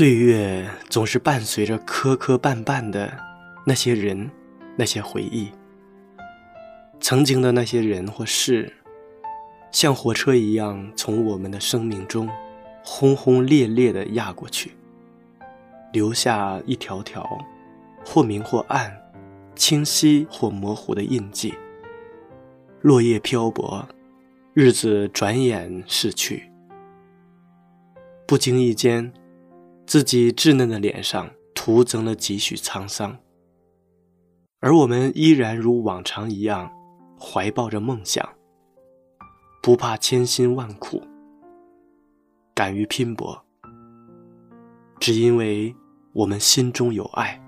岁月总是伴随着磕磕绊绊的那些人，那些回忆。曾经的那些人或事，像火车一样从我们的生命中轰轰烈烈地压过去，留下一条条或明或暗、清晰或模糊的印记。落叶漂泊，日子转眼逝去，不经意间。自己稚嫩的脸上徒增了几许沧桑，而我们依然如往常一样，怀抱着梦想，不怕千辛万苦，敢于拼搏，只因为我们心中有爱。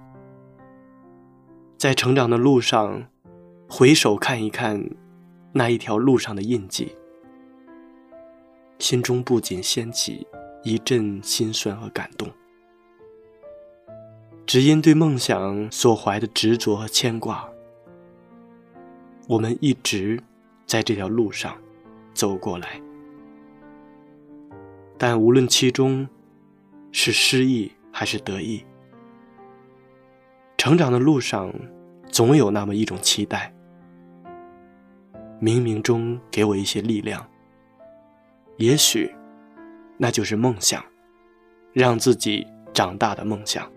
在成长的路上，回首看一看那一条路上的印记，心中不禁掀起。一阵心酸和感动，只因对梦想所怀的执着和牵挂，我们一直在这条路上走过来。但无论其中是失意还是得意，成长的路上总有那么一种期待，冥冥中给我一些力量，也许。那就是梦想，让自己长大的梦想。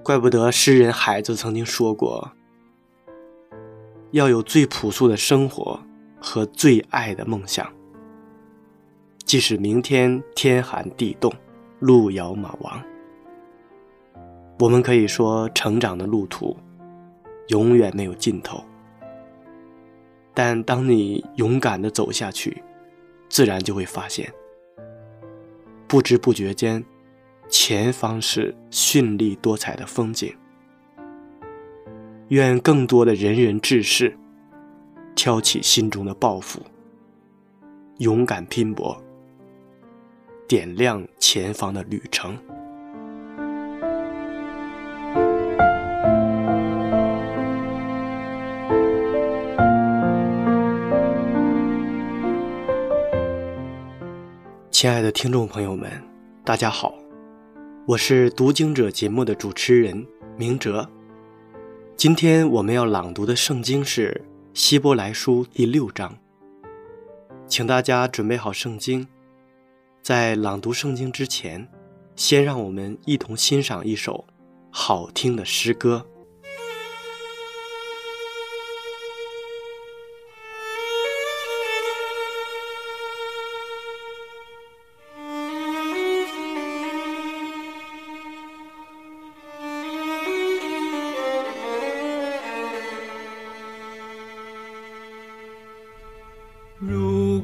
怪不得诗人海子曾经说过：“要有最朴素的生活和最爱的梦想，即使明天天寒地冻，路遥马亡。”我们可以说，成长的路途永远没有尽头。但当你勇敢的走下去，自然就会发现，不知不觉间，前方是绚丽多彩的风景。愿更多的仁人志士，挑起心中的抱负，勇敢拼搏，点亮前方的旅程。亲爱的听众朋友们，大家好，我是读经者节目的主持人明哲。今天我们要朗读的圣经是《希伯来书》第六章，请大家准备好圣经。在朗读圣经之前，先让我们一同欣赏一首好听的诗歌。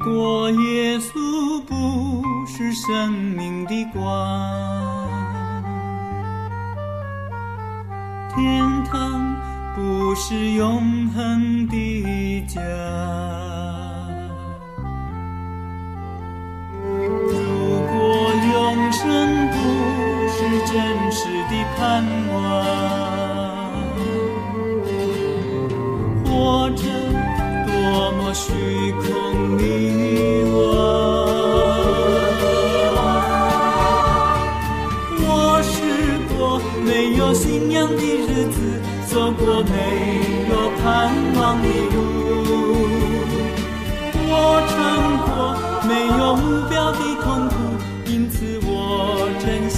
如果耶稣不是生命的光，天堂不是永恒的家。如果永生不是真实的盼望，活着多么虚空迷我，没有盼望的路。我尝过没有目标的痛苦，因此我珍惜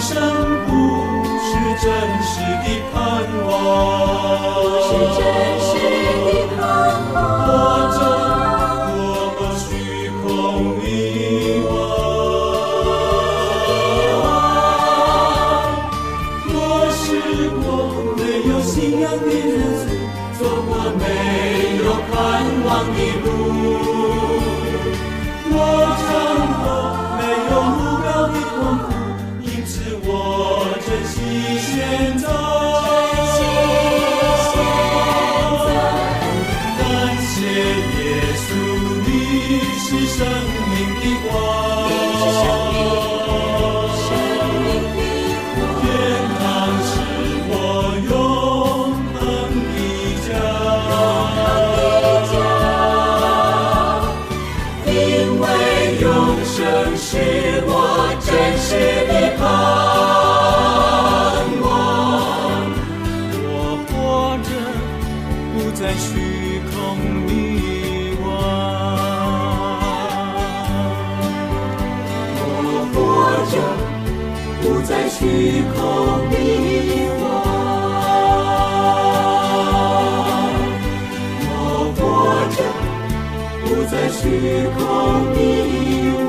生虚空迷惘。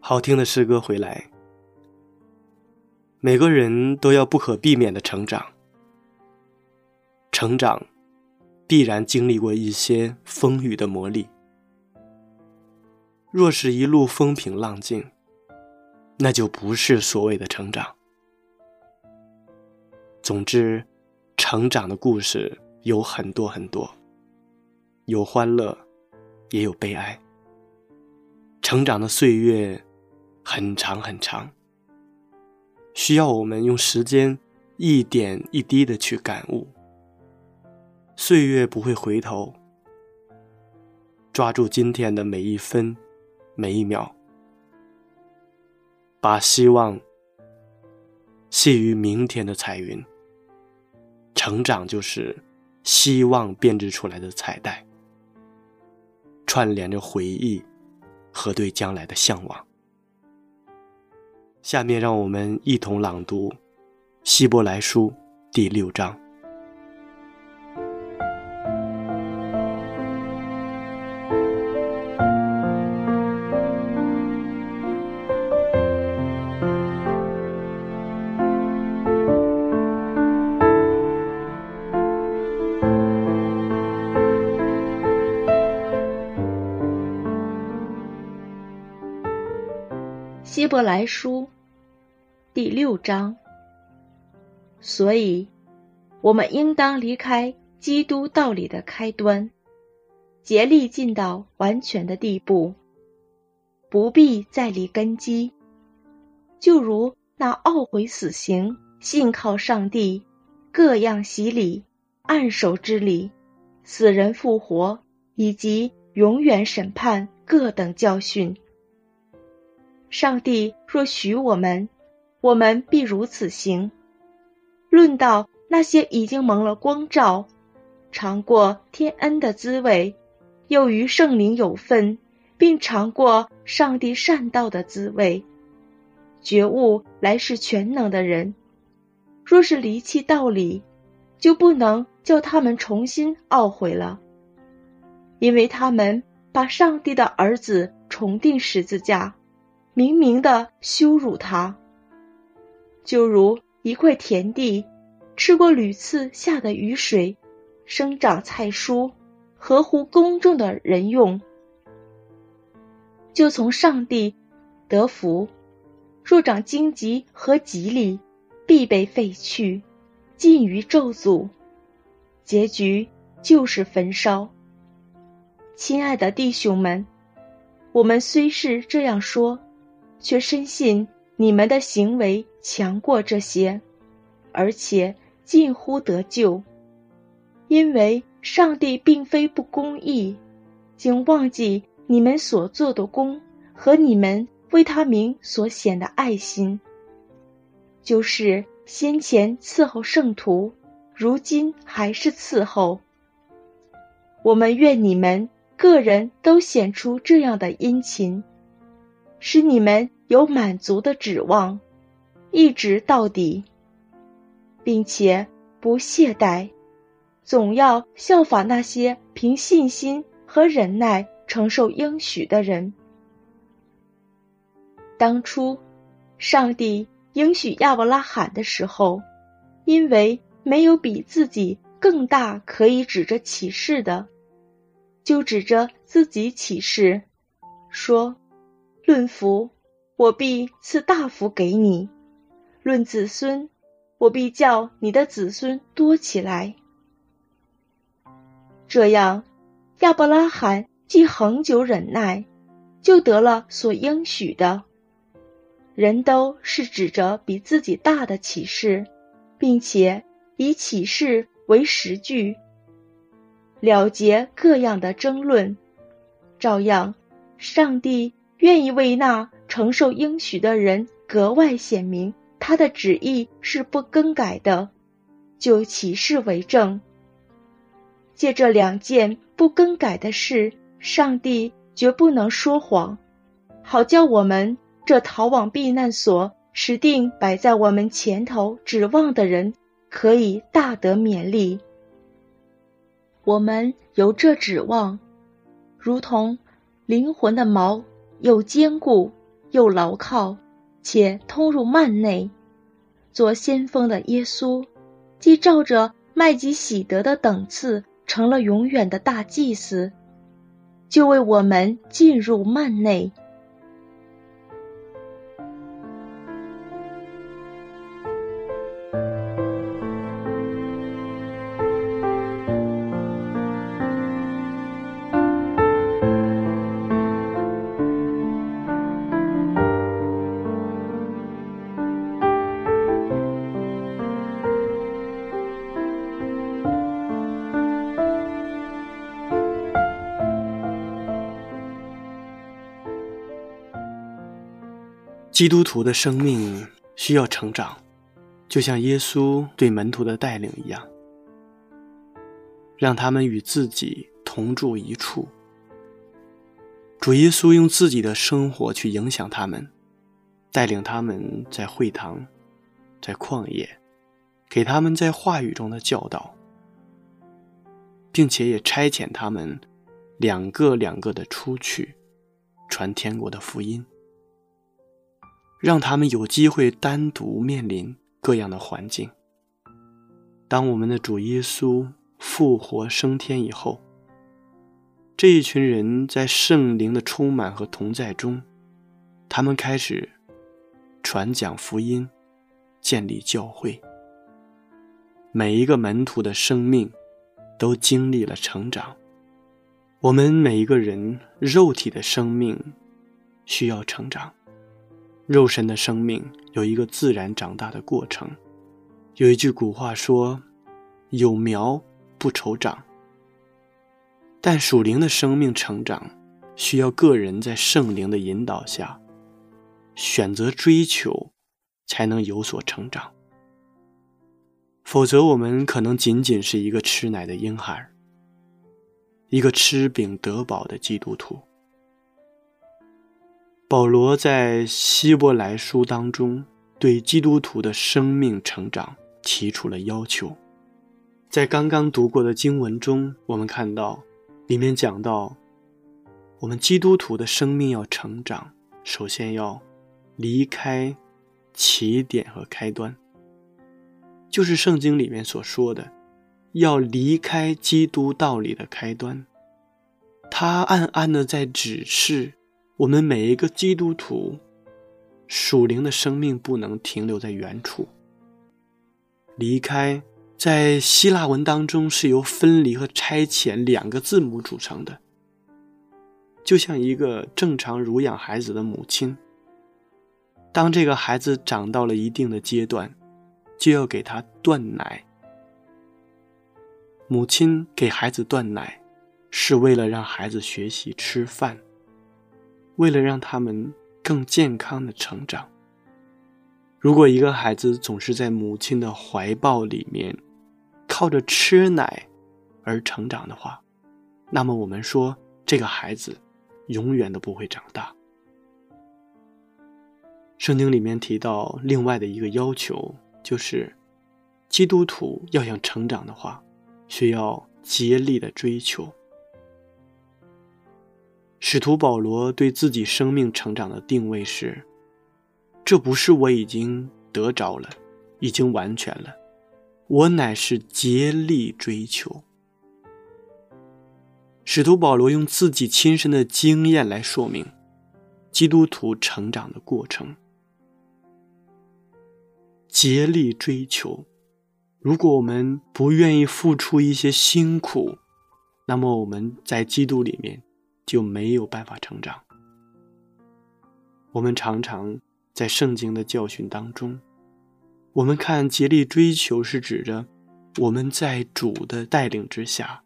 好听的诗歌回来，每个人都要不可避免的成长，成长必然经历过一些风雨的磨砺。若是一路风平浪静，那就不是所谓的成长。总之，成长的故事有很多很多，有欢乐，也有悲哀。成长的岁月很长很长，需要我们用时间一点一滴的去感悟。岁月不会回头，抓住今天的每一分、每一秒，把希望系于明天的彩云。成长就是希望编织出来的彩带，串联着回忆和对将来的向往。下面让我们一同朗读《希伯来书》第六章。伯来书第六章，所以，我们应当离开基督道理的开端，竭力进到完全的地步，不必再立根基。就如那懊悔死刑、信靠上帝、各样洗礼、按手之礼、死人复活以及永远审判各等教训。上帝若许我们，我们必如此行。论到那些已经蒙了光照、尝过天恩的滋味，又与圣灵有份，并尝过上帝善道的滋味，觉悟来世全能的人，若是离弃道理，就不能叫他们重新懊悔了，因为他们把上帝的儿子重定十字架，明明的羞辱他，就如一块田地，吃过屡次下的雨水，生长菜蔬，合乎公众的人用，就从上帝得福。若长荆棘和吉利，必被废去，尽于咒诅，结局就是焚烧。亲爱的弟兄们，我们虽是这样说，却深信你们的行为强过这些，而且近乎得救，因为上帝并非不公义，竟忘记你们所做的功和你们。为他名所显的爱心，就是先前伺候圣徒，如今还是伺候。我们愿你们个人都显出这样的殷勤，使你们有满足的指望，一直到底，并且不懈怠，总要效仿那些凭信心和忍耐承受应许的人。当初，上帝应许亚伯拉罕的时候，因为没有比自己更大可以指着启示的，就指着自己启示，说：“论福，我必赐大福给你；论子孙，我必叫你的子孙多起来。”这样，亚伯拉罕既恒久忍耐，就得了所应许的。人都是指着比自己大的启示，并且以启示为实据，了结各样的争论。照样，上帝愿意为那承受应许的人格外显明他的旨意是不更改的，就启示为证。借这两件不更改的事，上帝绝不能说谎，好叫我们。这逃往避难所，使定摆在我们前头指望的人，可以大得勉励。我们有这指望，如同灵魂的锚，又坚固又牢靠，且通入幔内。做先锋的耶稣，既照着麦吉喜德的等次，成了永远的大祭司，就为我们进入幔内。基督徒的生命需要成长，就像耶稣对门徒的带领一样，让他们与自己同住一处。主耶稣用自己的生活去影响他们，带领他们在会堂，在旷野，给他们在话语中的教导，并且也差遣他们两个两个的出去，传天国的福音。让他们有机会单独面临各样的环境。当我们的主耶稣复活升天以后，这一群人在圣灵的充满和同在中，他们开始传讲福音，建立教会。每一个门徒的生命都经历了成长。我们每一个人肉体的生命需要成长。肉身的生命有一个自然长大的过程。有一句古话说：“有苗不愁长。”但属灵的生命成长，需要个人在圣灵的引导下选择追求，才能有所成长。否则，我们可能仅仅是一个吃奶的婴孩，一个吃饼得饱的基督徒。保罗在希伯来书当中对基督徒的生命成长提出了要求。在刚刚读过的经文中，我们看到里面讲到，我们基督徒的生命要成长，首先要离开起点和开端，就是圣经里面所说的，要离开基督道理的开端。他暗暗的在指示我们每一个基督徒，属灵的生命不能停留在原处。离开，在希腊文当中是由分离和差遣两个字母组成的，就像一个正常乳养孩子的母亲，当这个孩子长到了一定的阶段，就要给他断奶。母亲给孩子断奶。是为了让孩子学习吃饭，为了让他们更健康的成长。如果一个孩子总是在母亲的怀抱里面，靠着吃奶而成长的话，那么我们说这个孩子永远都不会长大。圣经里面提到另外的一个要求，就是基督徒要想成长的话，需要竭力的追求。使徒保罗对自己生命成长的定位是：这不是我已经得着了，已经完全了，我乃是竭力追求。使徒保罗用自己亲身的经验来说明基督徒成长的过程。竭力追求，如果我们不愿意付出一些辛苦，那么我们在基督里面。就没有办法成长。我们常常在圣经的教训当中，我们看竭力追求是指着我们在主的带领之下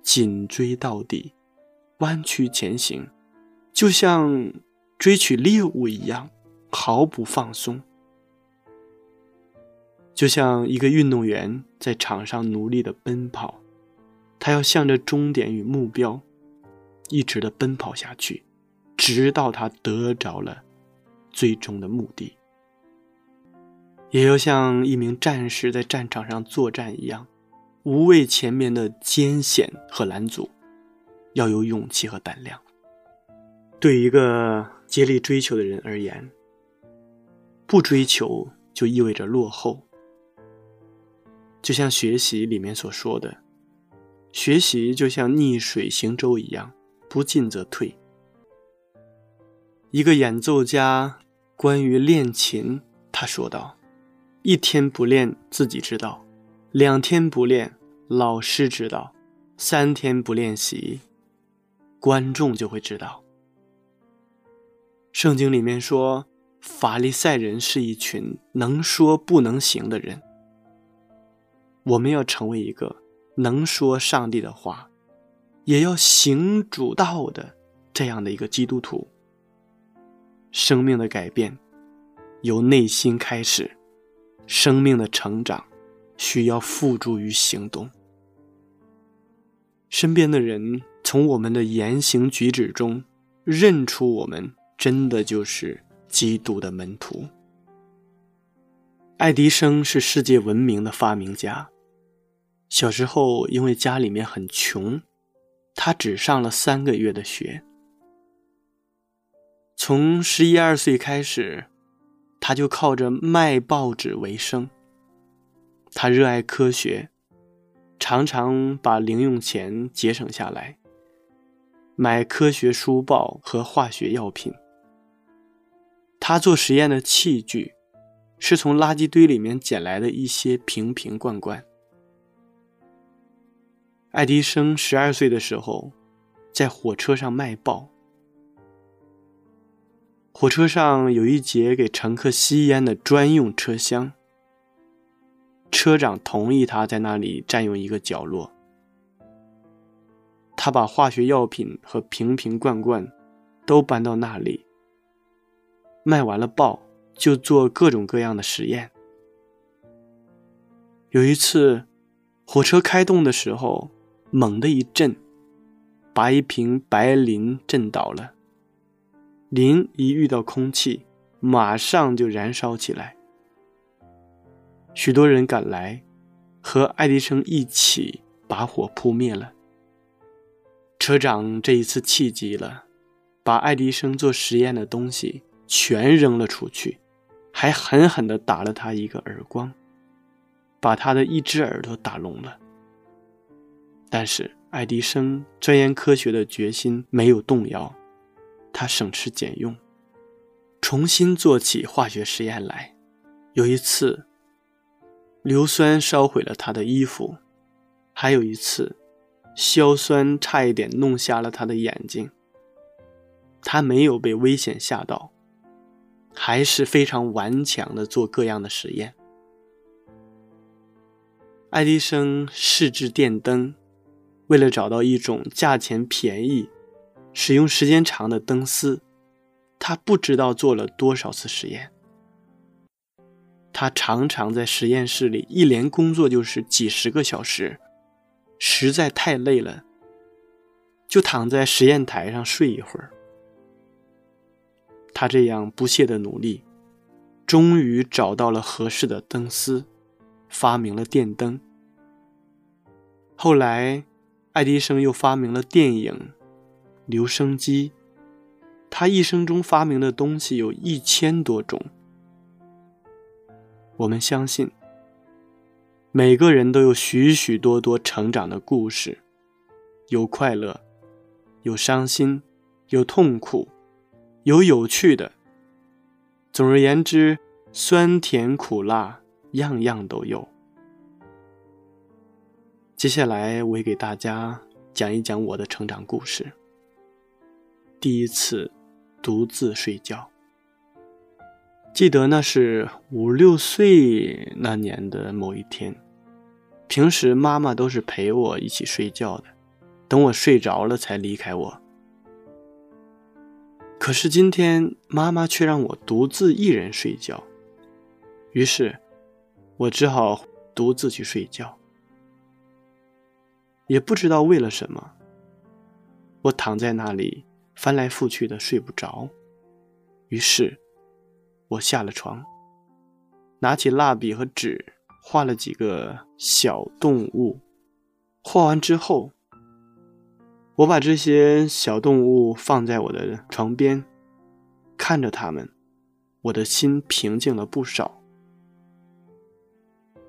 紧追到底，弯曲前行，就像追取猎物一样，毫不放松。就像一个运动员在场上努力的奔跑，他要向着终点与目标。一直的奔跑下去，直到他得着了最终的目的。也要像一名战士在战场上作战一样，无畏前面的艰险和拦阻，要有勇气和胆量。对一个竭力追求的人而言，不追求就意味着落后。就像学习里面所说的，学习就像逆水行舟一样。不进则退。一个演奏家关于练琴，他说道：“一天不练自己知道，两天不练老师知道，三天不练习，观众就会知道。”圣经里面说，法利赛人是一群能说不能行的人。我们要成为一个能说上帝的话。也要行主道的这样的一个基督徒，生命的改变由内心开始，生命的成长需要付诸于行动。身边的人从我们的言行举止中认出我们真的就是基督的门徒。爱迪生是世界闻名的发明家，小时候因为家里面很穷。他只上了三个月的学，从十一二岁开始，他就靠着卖报纸为生。他热爱科学，常常把零用钱节省下来，买科学书报和化学药品。他做实验的器具，是从垃圾堆里面捡来的一些瓶瓶罐罐。爱迪生十二岁的时候，在火车上卖报。火车上有一节给乘客吸烟的专用车厢，车长同意他在那里占用一个角落。他把化学药品和瓶瓶罐罐都搬到那里。卖完了报，就做各种各样的实验。有一次，火车开动的时候。猛地一震，把一瓶白磷震倒了。磷一遇到空气，马上就燃烧起来。许多人赶来，和爱迪生一起把火扑灭了。车长这一次气急了，把爱迪生做实验的东西全扔了出去，还狠狠地打了他一个耳光，把他的一只耳朵打聋了。但是爱迪生钻研科学的决心没有动摇，他省吃俭用，重新做起化学实验来。有一次，硫酸烧毁了他的衣服；还有一次，硝酸差一点弄瞎了他的眼睛。他没有被危险吓到，还是非常顽强的做各样的实验。爱迪生试制电灯。为了找到一种价钱便宜、使用时间长的灯丝，他不知道做了多少次实验。他常常在实验室里一连工作就是几十个小时，实在太累了，就躺在实验台上睡一会儿。他这样不懈的努力，终于找到了合适的灯丝，发明了电灯。后来。爱迪生又发明了电影、留声机。他一生中发明的东西有一千多种。我们相信，每个人都有许许多多成长的故事，有快乐，有伤心，有痛苦，有有趣的。总而言之，酸甜苦辣，样样都有。接下来，我也给大家讲一讲我的成长故事。第一次独自睡觉，记得那是五六岁那年的某一天。平时妈妈都是陪我一起睡觉的，等我睡着了才离开我。可是今天妈妈却让我独自一人睡觉，于是我只好独自去睡觉。也不知道为了什么，我躺在那里翻来覆去的睡不着。于是，我下了床，拿起蜡笔和纸，画了几个小动物。画完之后，我把这些小动物放在我的床边，看着它们，我的心平静了不少。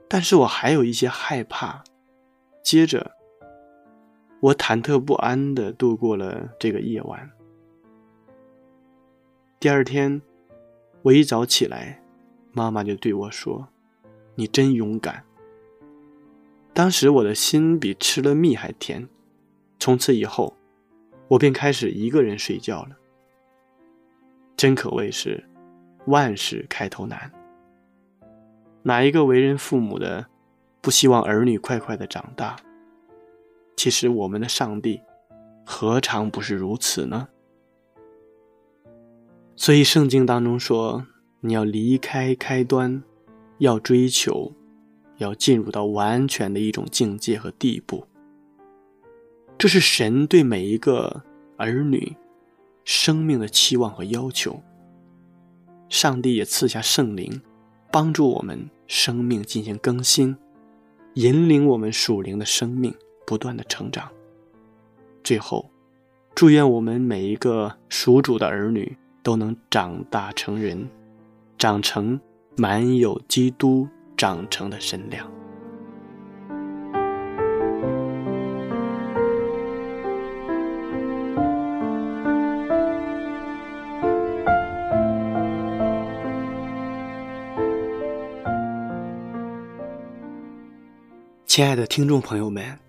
但是我还有一些害怕。接着。我忐忑不安地度过了这个夜晚。第二天，我一早起来，妈妈就对我说：“你真勇敢。”当时我的心比吃了蜜还甜。从此以后，我便开始一个人睡觉了。真可谓是万事开头难。哪一个为人父母的，不希望儿女快快的长大？其实我们的上帝，何尝不是如此呢？所以圣经当中说，你要离开开端，要追求，要进入到完全的一种境界和地步。这是神对每一个儿女生命的期望和要求。上帝也赐下圣灵，帮助我们生命进行更新，引领我们属灵的生命。不断的成长，最后，祝愿我们每一个属主的儿女都能长大成人，长成满有基督长成的身量。亲爱的听众朋友们。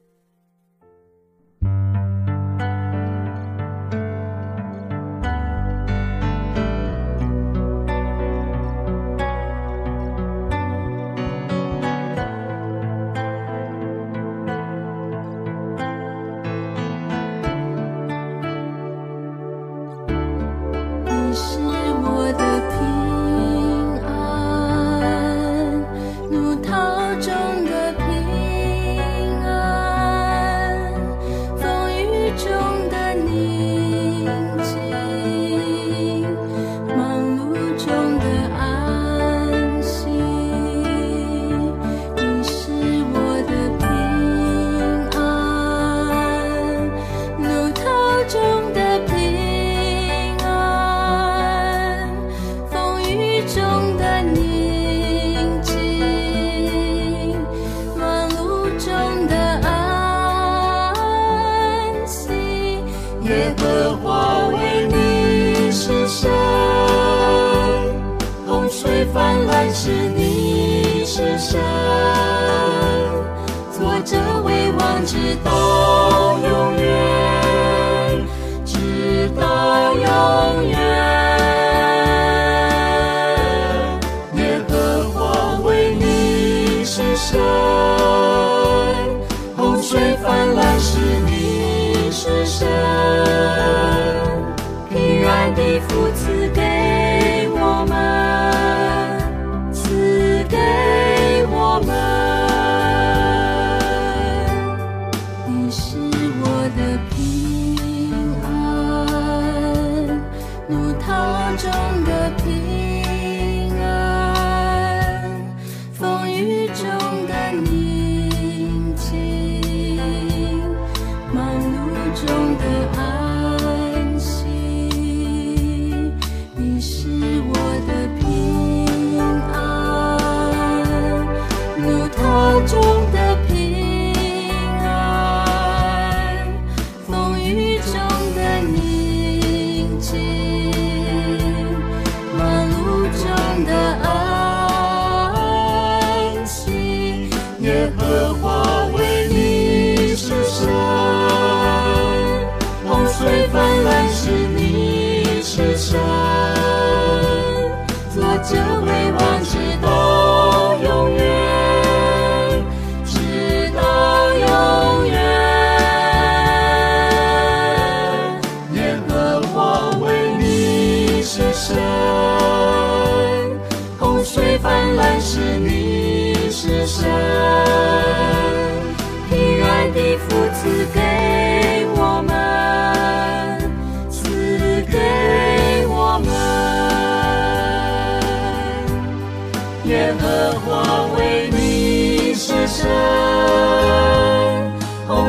是知道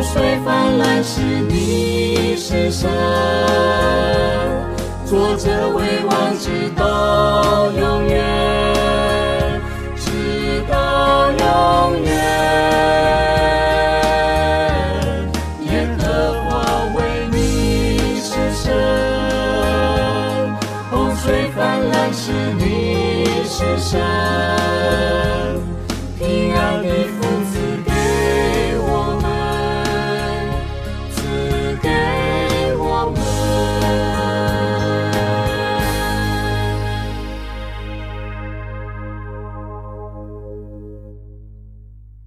水泛滥时，你是神，坐着为王直到永远，直到永远。